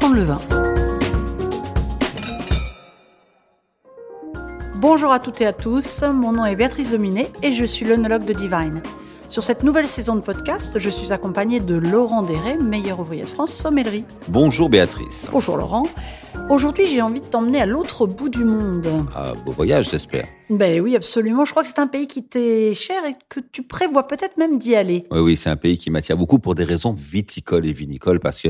apprendre le vin. Bonjour à toutes et à tous, mon nom est Béatrice Dominé et je suis l'œnologue de Divine. Sur cette nouvelle saison de podcast, je suis accompagnée de Laurent Deret, meilleur ouvrier de France sommellerie. Bonjour Béatrice. Bonjour Laurent. Aujourd'hui, j'ai envie de t'emmener à l'autre bout du monde. Ah, beau voyage, j'espère. Ben oui, absolument. Je crois que c'est un pays qui t'est cher et que tu prévois peut-être même d'y aller. Oui, oui, c'est un pays qui m'attire beaucoup pour des raisons viticoles et vinicoles parce que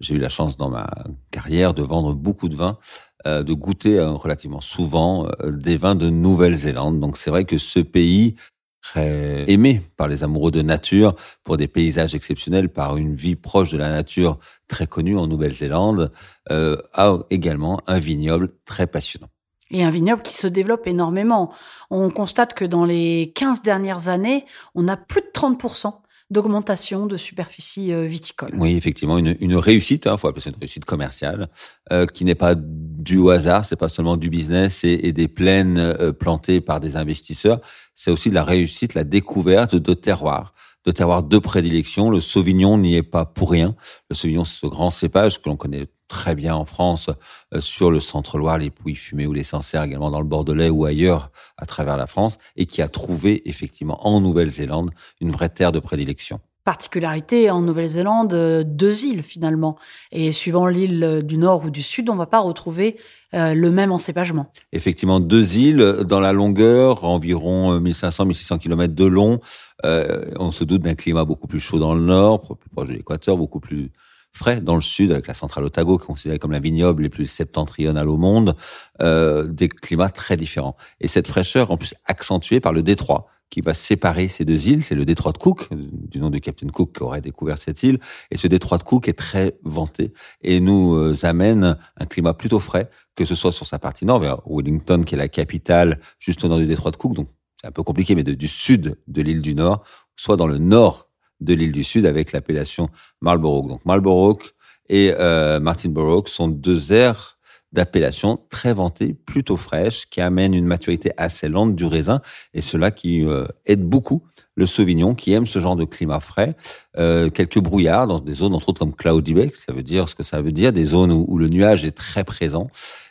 j'ai eu la chance dans ma carrière de vendre beaucoup de vins, euh, de goûter euh, relativement souvent euh, des vins de Nouvelle-Zélande. Donc c'est vrai que ce pays très aimé par les amoureux de nature, pour des paysages exceptionnels, par une vie proche de la nature très connue en Nouvelle-Zélande, a également un vignoble très passionnant. Et un vignoble qui se développe énormément. On constate que dans les 15 dernières années, on a plus de 30% d'augmentation de superficie euh, viticole. Oui, effectivement, une, une réussite, il hein, faut appeler ça une réussite commerciale, euh, qui n'est pas du hasard, c'est pas seulement du business et, des plaines euh, plantées par des investisseurs, c'est aussi de la réussite, la découverte de terroirs de terroirs de prédilection. Le Sauvignon n'y est pas pour rien. Le Sauvignon, c'est ce grand cépage que l'on connaît très bien en France, euh, sur le centre-Loire, les Pouilles fumées ou les Sancerres, également dans le Bordelais ou ailleurs à travers la France, et qui a trouvé effectivement en Nouvelle-Zélande une vraie terre de prédilection particularité en Nouvelle-Zélande, euh, deux îles finalement. Et suivant l'île du nord ou du sud, on ne va pas retrouver euh, le même encépagement. Effectivement, deux îles dans la longueur, environ 1500-1600 km de long. Euh, on se doute d'un climat beaucoup plus chaud dans le nord, plus proche de l'équateur, beaucoup plus frais dans le sud, avec la centrale Otago, considérée comme la vignoble les plus septentrionales au monde, euh, des climats très différents. Et cette fraîcheur, en plus accentuée par le détroit, qui va séparer ces deux îles, c'est le détroit de Cook, du nom de Captain Cook qui aurait découvert cette île, et ce détroit de Cook est très vanté et nous euh, amène un climat plutôt frais, que ce soit sur sa partie nord, vers Wellington, qui est la capitale, juste au nord du détroit de Cook, donc c'est un peu compliqué, mais du sud de l'île du Nord, soit dans le nord de l'île du Sud avec l'appellation Marlborough. Donc Marlborough et euh, Martinborough sont deux aires d'appellation très vantées, plutôt fraîches, qui amènent une maturité assez lente du raisin, et cela qui euh, aide beaucoup le Sauvignon, qui aime ce genre de climat frais. Euh, quelques brouillards dans des zones, entre autres comme Cloudy Bay, ça veut dire ce que ça veut dire, des zones où, où le nuage est très présent,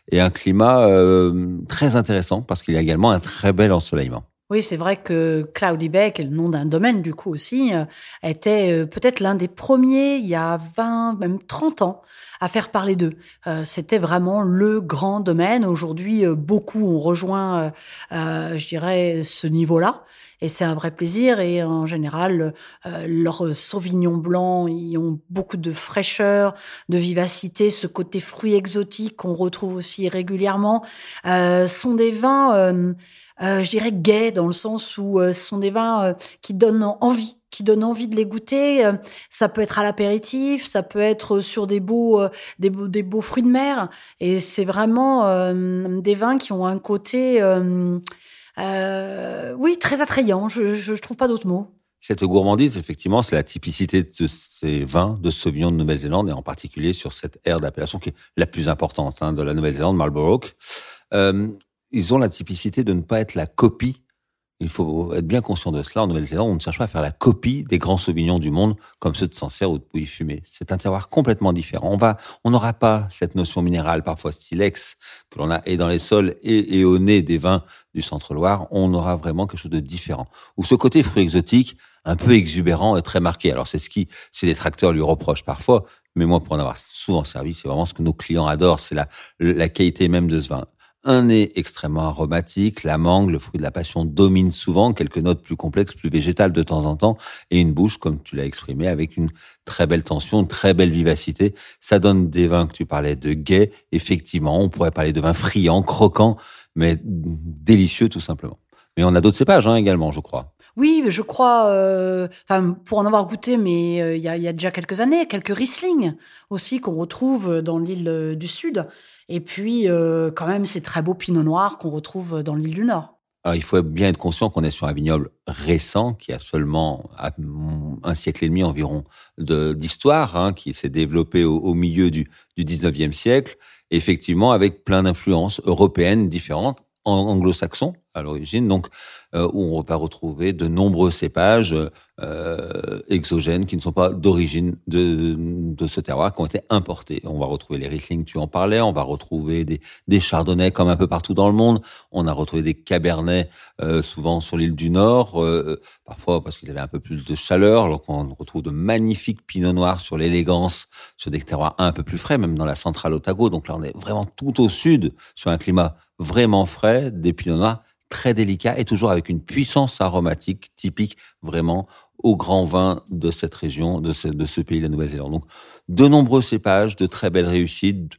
et un climat euh, très intéressant, parce qu'il y a également un très bel ensoleillement. Oui, c'est vrai que Cloudy le nom d'un domaine du coup aussi, euh, était euh, peut-être l'un des premiers il y a 20, même 30 ans à faire parler d'eux. Euh, c'était vraiment le grand domaine. Aujourd'hui, beaucoup ont rejoint, je dirais, ce niveau-là. Et c'est un vrai plaisir. Et en général, leurs sauvignons blancs, ils ont beaucoup de fraîcheur, de vivacité. Ce côté fruit exotique qu'on retrouve aussi régulièrement sont des vins euh, je dirais gais dans le sens où euh, ce sont des vins euh, qui donnent envie qui donnent envie de les goûter. Ça peut être à l'apéritif, ça peut être sur des beaux, des beaux, des beaux fruits de mer. Et c'est vraiment des vins qui ont un côté, oui, très attrayant. Je, je, trouve pas d'autres mots. Cette gourmandise, effectivement, c'est la typicité de ces vins de Sauvignon de Nouvelle-Zélande et en particulier sur cette aire d'appellation qui est la plus importante hein, de la Nouvelle-Zélande, Marlborough. Euh, ils ont la typicité de ne pas être la copie. Il faut être bien conscient de cela. En Nouvelle-Zélande, on ne cherche pas à faire la copie des grands sauvignons du monde, comme ceux de Sancerre ou de Pouilly-Fumé. C'est un terroir complètement différent. On va, on n'aura pas cette notion minérale, parfois silex, que l'on a et dans les sols et, au nez des vins du Centre-Loire. On aura vraiment quelque chose de différent. Ou ce côté fruit exotique, un peu exubérant et très marqué. Alors c'est ce qui, ces détracteurs lui reprochent parfois, mais moi pour en avoir souvent servi, c'est vraiment ce que nos clients adorent, c'est la, la qualité même de ce vin. Un nez extrêmement aromatique, la mangue, le fruit de la passion domine souvent, quelques notes plus complexes, plus végétales de temps en temps, et une bouche, comme tu l'as exprimé, avec une très belle tension, une très belle vivacité. Ça donne des vins que tu parlais de gai. Effectivement, on pourrait parler de vins friands, croquants, mais délicieux tout simplement. Mais on a d'autres cépages hein, également, je crois. Oui, je crois, euh, pour en avoir goûté, mais euh, il y, a, déjà quelques années, quelques Riesling aussi qu'on retrouve dans l'île euh, du Sud. Et puis, quand même, ces très beaux Pinot Noirs qu'on retrouve dans l'île du Nord. Alors, il faut bien être conscient qu'on est sur un vignoble récent qui a seulement un siècle et demi environ d'histoire, hein, qui s'est développé au, au, milieu du, du 19e siècle, effectivement avec plein d'influences européennes différentes anglo-saxon à l'origine, donc euh, où on va retrouver de nombreux cépages euh, exogènes qui ne sont pas d'origine de, de ce terroir, qui ont été importés. On va retrouver les Riesling, tu en parlais, on va retrouver des, des Chardonnays comme un peu partout dans le monde, on a retrouvé des Cabernets euh, souvent sur l'île du Nord, euh, parfois parce qu'ils avaient un peu plus de chaleur, alors qu'on retrouve de magnifiques Pinot Noirs sur l'élégance, sur des terroirs un peu plus frais, même dans la centrale Otago. Donc là, on est vraiment tout au sud, sur un climat vraiment frais, des Pinot Noirs très délicat et toujours avec une puissance aromatique typique vraiment au grand vin de cette région, de ce, pays, la Nouvelle-Zélande. Donc, de nombreux cépages, de très belles réussites,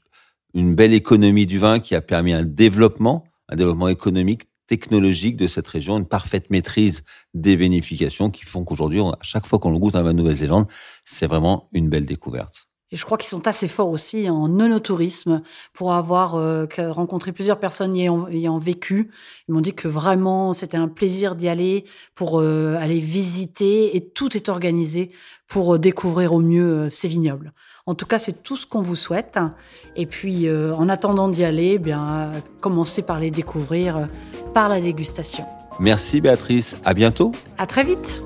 une belle économie du vin qui a permis un développement, un développement économique, technologique de cette région, une parfaite maîtrise des vinifications qui font qu'aujourd'hui, à chaque fois qu'on le goûte dans la Nouvelle-Zélande, c'est vraiment une belle découverte. Et je crois qu'ils sont assez forts aussi en nonotourisme pour avoir euh, rencontré plusieurs personnes ayant, ayant vécu. Ils m'ont dit que vraiment c'était un plaisir d'y aller pour euh, aller visiter et tout est organisé pour euh, découvrir au mieux ces vignobles. En tout cas, c'est tout ce qu'on vous souhaite. Et puis, en attendant d'y aller, eh bien, commencez par les découvrir par la dégustation. Merci Béatrice. À bientôt. À très vite.